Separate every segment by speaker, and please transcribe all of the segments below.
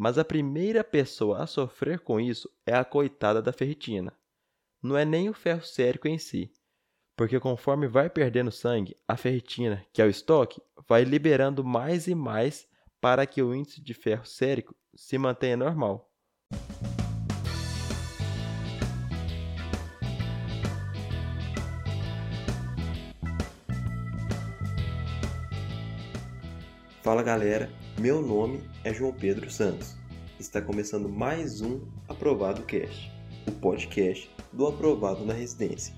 Speaker 1: Mas a primeira pessoa a sofrer com isso é a coitada da ferritina. Não é nem o ferro sérico em si, porque conforme vai perdendo sangue, a ferritina, que é o estoque, vai liberando mais e mais para que o índice de ferro sérico se mantenha normal. Fala galera, meu nome é João Pedro Santos. Está começando mais um Aprovado Cast, o podcast do Aprovado na Residência.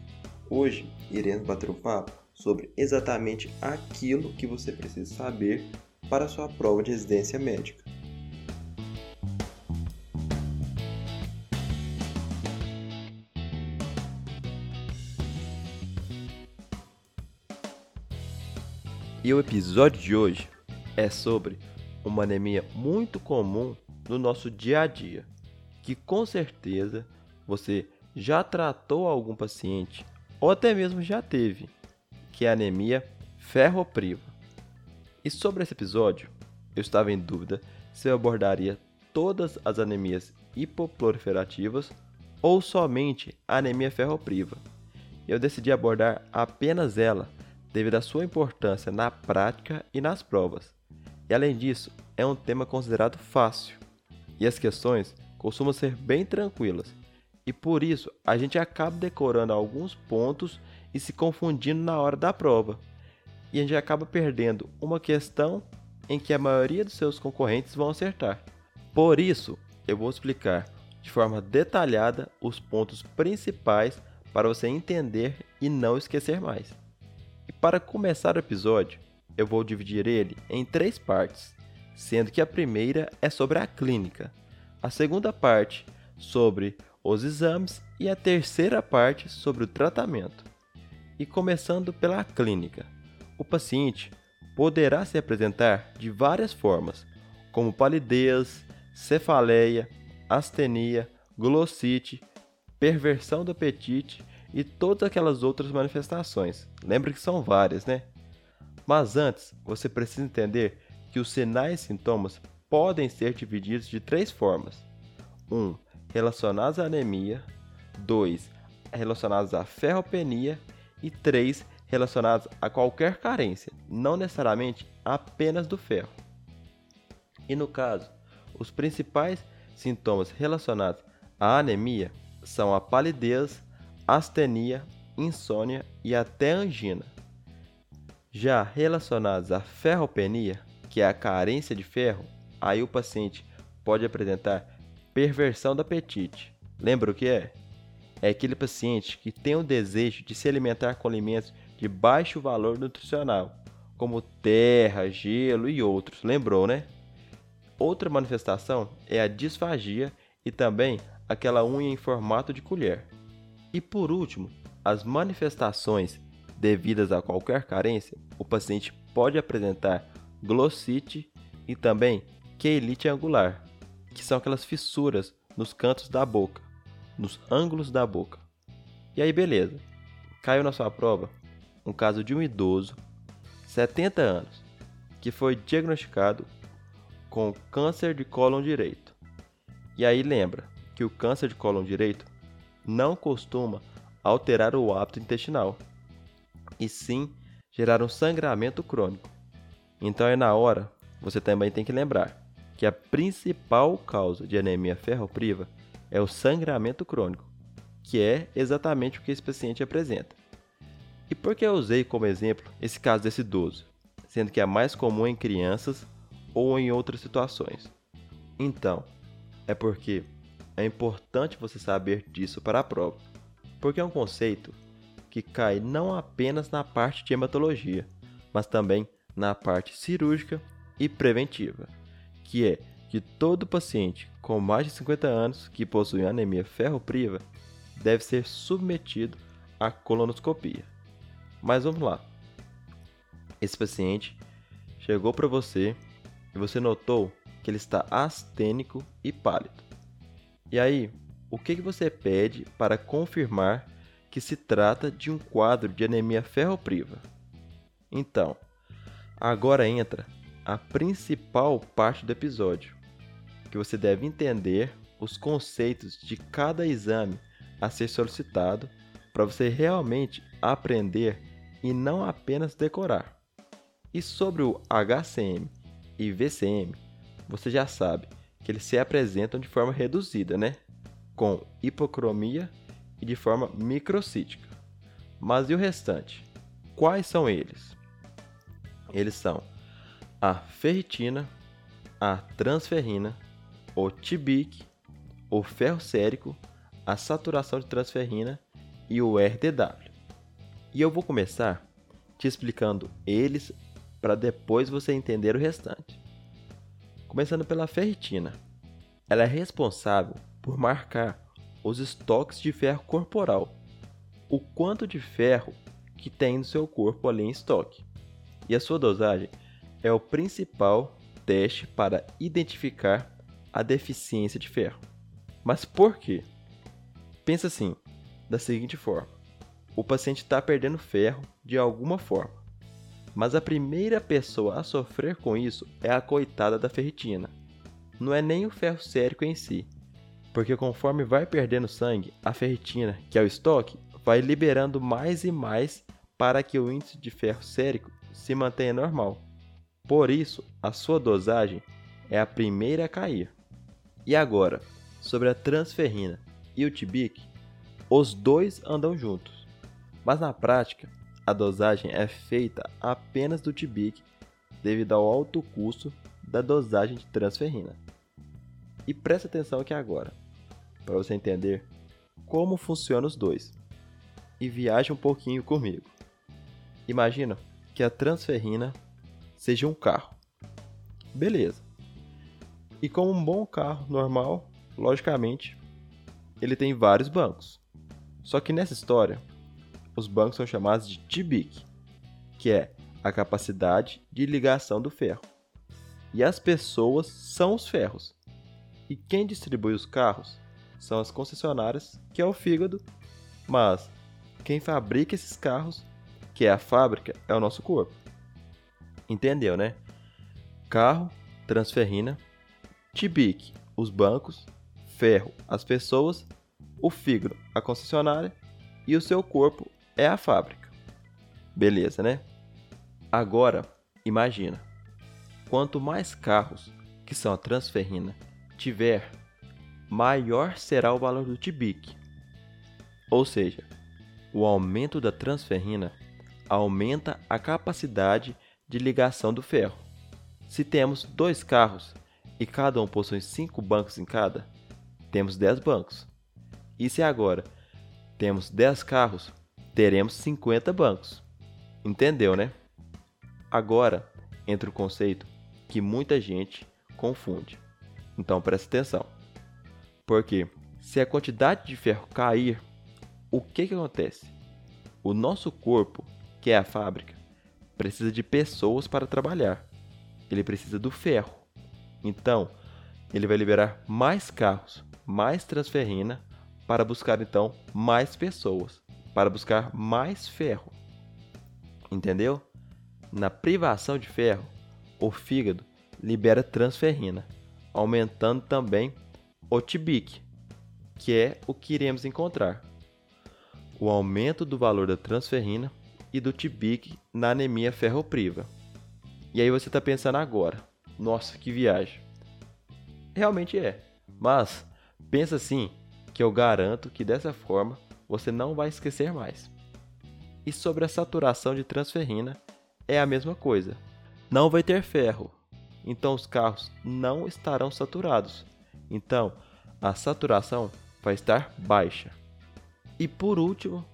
Speaker 1: Hoje iremos bater um papo sobre exatamente aquilo que você precisa saber para sua prova de residência médica. E o episódio de hoje é sobre uma anemia muito comum no nosso dia a dia, que com certeza você já tratou algum paciente ou até mesmo já teve, que é a anemia ferropriva. E sobre esse episódio, eu estava em dúvida se eu abordaria todas as anemias hipoproliferativas ou somente a anemia ferropriva. Eu decidi abordar apenas ela devido à sua importância na prática e nas provas. E além disso, é um tema considerado fácil. E as questões costumam ser bem tranquilas. E por isso, a gente acaba decorando alguns pontos e se confundindo na hora da prova. E a gente acaba perdendo uma questão em que a maioria dos seus concorrentes vão acertar. Por isso, eu vou explicar de forma detalhada os pontos principais para você entender e não esquecer mais. E para começar o episódio, eu vou dividir ele em três partes, sendo que a primeira é sobre a clínica, a segunda parte sobre os exames e a terceira parte sobre o tratamento. E começando pela clínica, o paciente poderá se apresentar de várias formas, como palidez, cefaleia, astenia, glossite, perversão do apetite e todas aquelas outras manifestações. Lembre que são várias, né? Mas antes, você precisa entender que os sinais e sintomas podem ser divididos de três formas: 1. Um, relacionados à anemia, 2. relacionados à ferropenia e 3. relacionados a qualquer carência, não necessariamente apenas do ferro. E no caso, os principais sintomas relacionados à anemia são a palidez, astenia, insônia e até angina. Já relacionados à ferropenia, que é a carência de ferro, aí o paciente pode apresentar perversão do apetite. Lembra o que é? É aquele paciente que tem o desejo de se alimentar com alimentos de baixo valor nutricional, como terra, gelo e outros. Lembrou, né? Outra manifestação é a disfagia e também aquela unha em formato de colher. E por último, as manifestações devidas a qualquer carência, o paciente pode apresentar glossite e também queilite angular, que são aquelas fissuras nos cantos da boca, nos ângulos da boca. E aí, beleza. Caiu na sua prova um caso de um idoso, 70 anos, que foi diagnosticado com câncer de cólon direito. E aí lembra que o câncer de cólon direito não costuma alterar o hábito intestinal e sim gerar um sangramento crônico. Então é na hora, você também tem que lembrar que a principal causa de anemia ferropriva é o sangramento crônico, que é exatamente o que esse paciente apresenta. E por que eu usei como exemplo esse caso desse idoso, sendo que é mais comum em crianças ou em outras situações? Então, é porque é importante você saber disso para a prova, porque é um conceito que cai não apenas na parte de hematologia, mas também na parte cirúrgica e preventiva, que é que todo paciente com mais de 50 anos que possui anemia ferropriva deve ser submetido à colonoscopia. Mas vamos lá. Esse paciente chegou para você e você notou que ele está astênico e pálido. E aí, o que, que você pede para confirmar que se trata de um quadro de anemia ferropriva. Então, agora entra a principal parte do episódio, que você deve entender os conceitos de cada exame a ser solicitado para você realmente aprender e não apenas decorar. E sobre o HCM e VCM, você já sabe que eles se apresentam de forma reduzida, né? Com hipocromia e de forma microcítica. Mas e o restante? Quais são eles? Eles são a ferritina, a transferrina, o TIBIC, o ferro sérico, a saturação de transferrina e o RDW. E eu vou começar te explicando eles para depois você entender o restante. Começando pela ferritina. Ela é responsável por marcar os estoques de ferro corporal, o quanto de ferro que tem no seu corpo ali em estoque. E a sua dosagem é o principal teste para identificar a deficiência de ferro. Mas por quê? Pensa assim, da seguinte forma: o paciente está perdendo ferro de alguma forma, mas a primeira pessoa a sofrer com isso é a coitada da ferritina. Não é nem o ferro sérico em si, porque conforme vai perdendo sangue, a ferritina, que é o estoque, vai liberando mais e mais para que o índice de ferro sérico se mantenha normal. Por isso, a sua dosagem é a primeira a cair. E agora, sobre a transferrina e o TIBIC, os dois andam juntos. Mas na prática, a dosagem é feita apenas do TIBIC devido ao alto custo da dosagem de transferrina. E preste atenção aqui agora, para você entender como funcionam os dois. E viaje um pouquinho comigo. Imagina que a transferrina seja um carro. Beleza. E como um bom carro normal, logicamente, ele tem vários bancos. Só que nessa história, os bancos são chamados de TBIC, que é a capacidade de ligação do ferro. E as pessoas são os ferros. E quem distribui os carros são as concessionárias, que é o fígado, mas quem fabrica esses carros, que é a fábrica, é o nosso corpo. Entendeu, né? Carro, transferrina, TIBIC, os bancos, ferro, as pessoas, o fígado, a concessionária e o seu corpo é a fábrica. Beleza, né? Agora, imagina. Quanto mais carros, que são a transferrina, tiver, maior será o valor do TIBIC. Ou seja, o aumento da transferrina aumenta a capacidade de ligação do ferro. Se temos dois carros e cada um possui cinco bancos em cada, temos 10 bancos. E se agora temos 10 carros, teremos 50 bancos. Entendeu, né? Agora entra o conceito que muita gente confunde. Então preste atenção. Porque se a quantidade de ferro cair, o que, que acontece? O nosso corpo, que é a fábrica, precisa de pessoas para trabalhar. Ele precisa do ferro. Então, ele vai liberar mais carros, mais transferrina para buscar então mais pessoas, para buscar mais ferro. Entendeu? Na privação de ferro, o fígado libera transferrina, aumentando também o TBIC, que é o que iremos encontrar. O aumento do valor da transferrina e do TBIC na anemia ferropriva. E aí você está pensando agora, nossa, que viagem. Realmente é, mas pensa assim que eu garanto que dessa forma você não vai esquecer mais. E sobre a saturação de transferrina, é a mesma coisa. Não vai ter ferro, então os carros não estarão saturados. Então, a saturação vai estar baixa. E por último,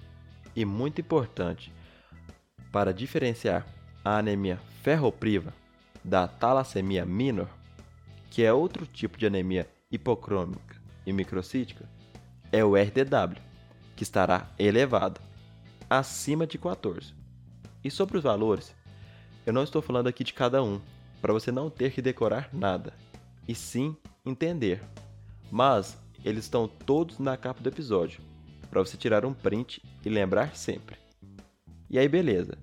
Speaker 1: e muito importante, para diferenciar a anemia ferropriva da talassemia minor, que é outro tipo de anemia hipocrômica e microcítica, é o RDW, que estará elevado, acima de 14. E sobre os valores, eu não estou falando aqui de cada um, para você não ter que decorar nada, e sim entender. Mas eles estão todos na capa do episódio, para você tirar um print e lembrar sempre. E aí, beleza.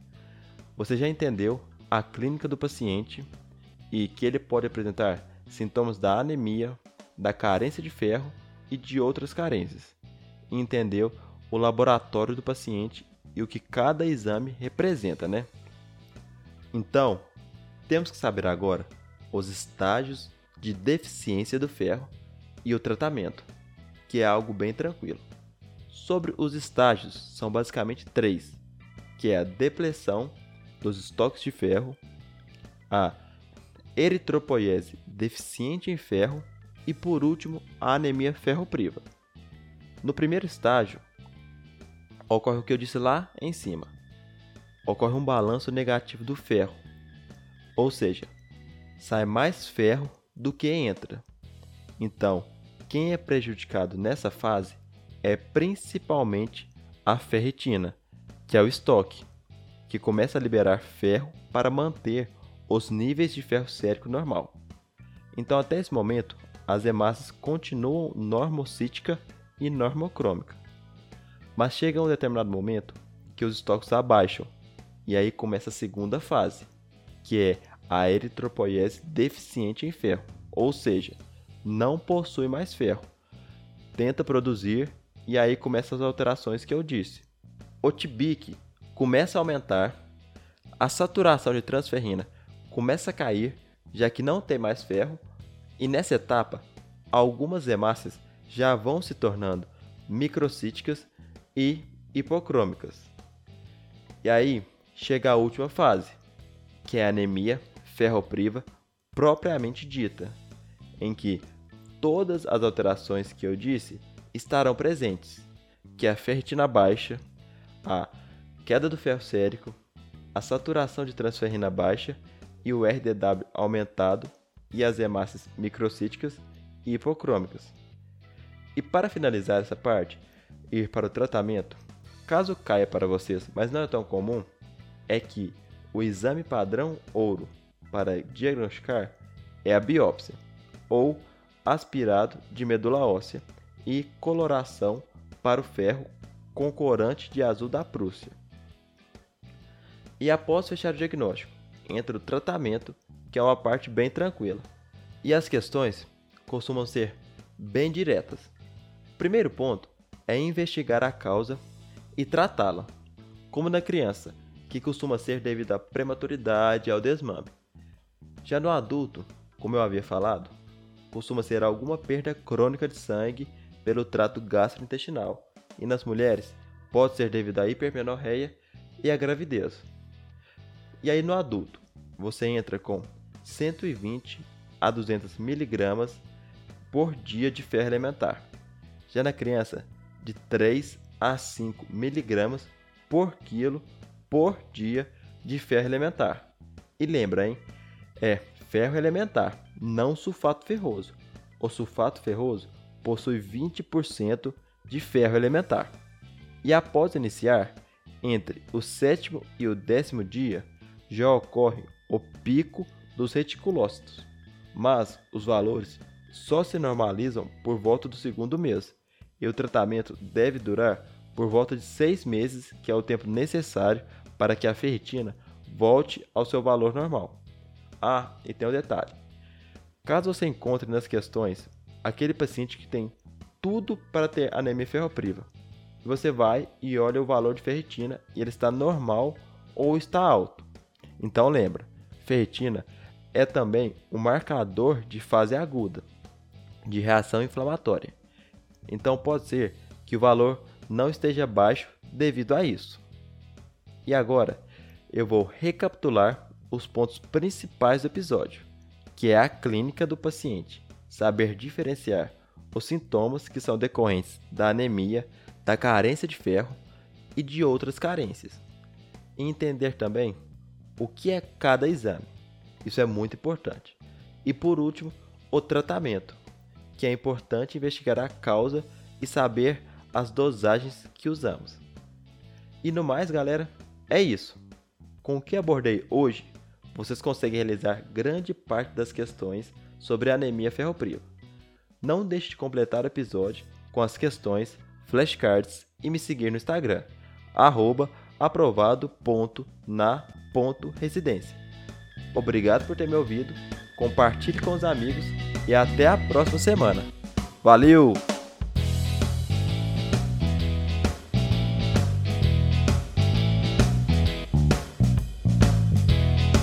Speaker 1: Você já entendeu a clínica do paciente e que ele pode apresentar sintomas da anemia, da carência de ferro e de outras carências, e entender o laboratório do paciente e o que cada exame representa, né? Então, temos que saber agora os estágios de deficiência do ferro e o tratamento, que é algo bem tranquilo. Sobre os estágios, são basicamente três, que é a depressão dos estoques de ferro, a eritropoiese deficiente em ferro e, por último, a anemia ferropriva. No primeiro estágio, ocorre o que eu disse lá em cima. Ocorre um balanço negativo do ferro, ou seja, sai mais ferro do que entra. Então, quem é prejudicado nessa fase é principalmente a ferritina, que é o estoque, que começa a liberar ferro para manter os níveis de ferro sérico normal. Então, até esse momento, as hemácias continuam normocítica e normocrômica. Mas chega um determinado momento que os estoques abaixam, e aí começa a segunda fase, que é a eritropoiese deficiente em ferro, ou seja, não possui mais ferro. Tenta produzir e aí começam as alterações que eu disse. O TBIC começa a aumentar, a saturação de transferrina começa a cair, já que não tem mais ferro, e nessa etapa, algumas hemácias já vão se tornando microcíticas e hipocrômicas. E aí chega a última fase, que é a anemia ferropriva propriamente dita, em que todas as alterações que eu disse estarão presentes, que é a ferritina baixa, a queda do ferro sérico, a saturação de transferrina baixa e o RDW aumentado e as hemácias microcíticas e hipocrômicas. E para finalizar essa parte, ir para o tratamento, caso caia para vocês, mas não é tão comum, é que o exame padrão ouro para diagnosticar é a biópsia ou aspirado de medula óssea e coloração para o ferro com corante de azul da Prússia. E após fechar o diagnóstico, entra o tratamento, que é uma parte bem tranquila. E as questões costumam ser bem diretas. Primeiro ponto é investigar a causa e tratá-la, como na criança, que costuma ser devido à prematuridade e ao desmame. Já no adulto, como eu havia falado, costuma ser alguma perda crônica de sangue pelo trato gastrointestinal, e nas mulheres pode ser devido à hipermenorreia e à gravidez. E aí no adulto, você entra com 120 a 200 miligramas por dia de ferro elementar. Já na criança, de 3 a 5 miligramas por quilo por dia de ferro elementar. E lembra, hein? É ferro elementar, não sulfato ferroso. O sulfato ferroso possui 20% de ferro elementar. E após iniciar, entre o sétimo e o décimo dia, já ocorre o pico dos reticulócitos, mas os valores só se normalizam por volta do segundo mês, e o tratamento deve durar por volta de seis meses, que é o tempo necessário para que a ferritina volte ao seu valor normal. Ah, e tem um detalhe: caso você encontre nas questões aquele paciente que tem tudo para ter anemia ferropriva. Você vai e olha o valor de ferritina e ele está normal ou está alto. Então lembra, ferritina é também um marcador de fase aguda, de reação inflamatória. Então pode ser que o valor não esteja baixo devido a isso. E agora eu vou recapitular os pontos principais do episódio, que é a clínica do paciente, saber diferenciar os sintomas que são decorrentes da anemia, da carência de ferro e de outras carências. E entender também o que é cada exame. Isso é muito importante. E por último, o tratamento, que é importante investigar a causa e saber as dosagens que usamos. E no mais, galera, é isso. Com o que abordei hoje, vocês conseguem realizar grande parte das questões sobre anemia ferropriva. Não deixe de completar o episódio com as questões, flashcards e me seguir no Instagram, aprovado.na.residência. obrigado por ter me ouvido, compartilhe com os amigos e até a próxima semana. Valeu!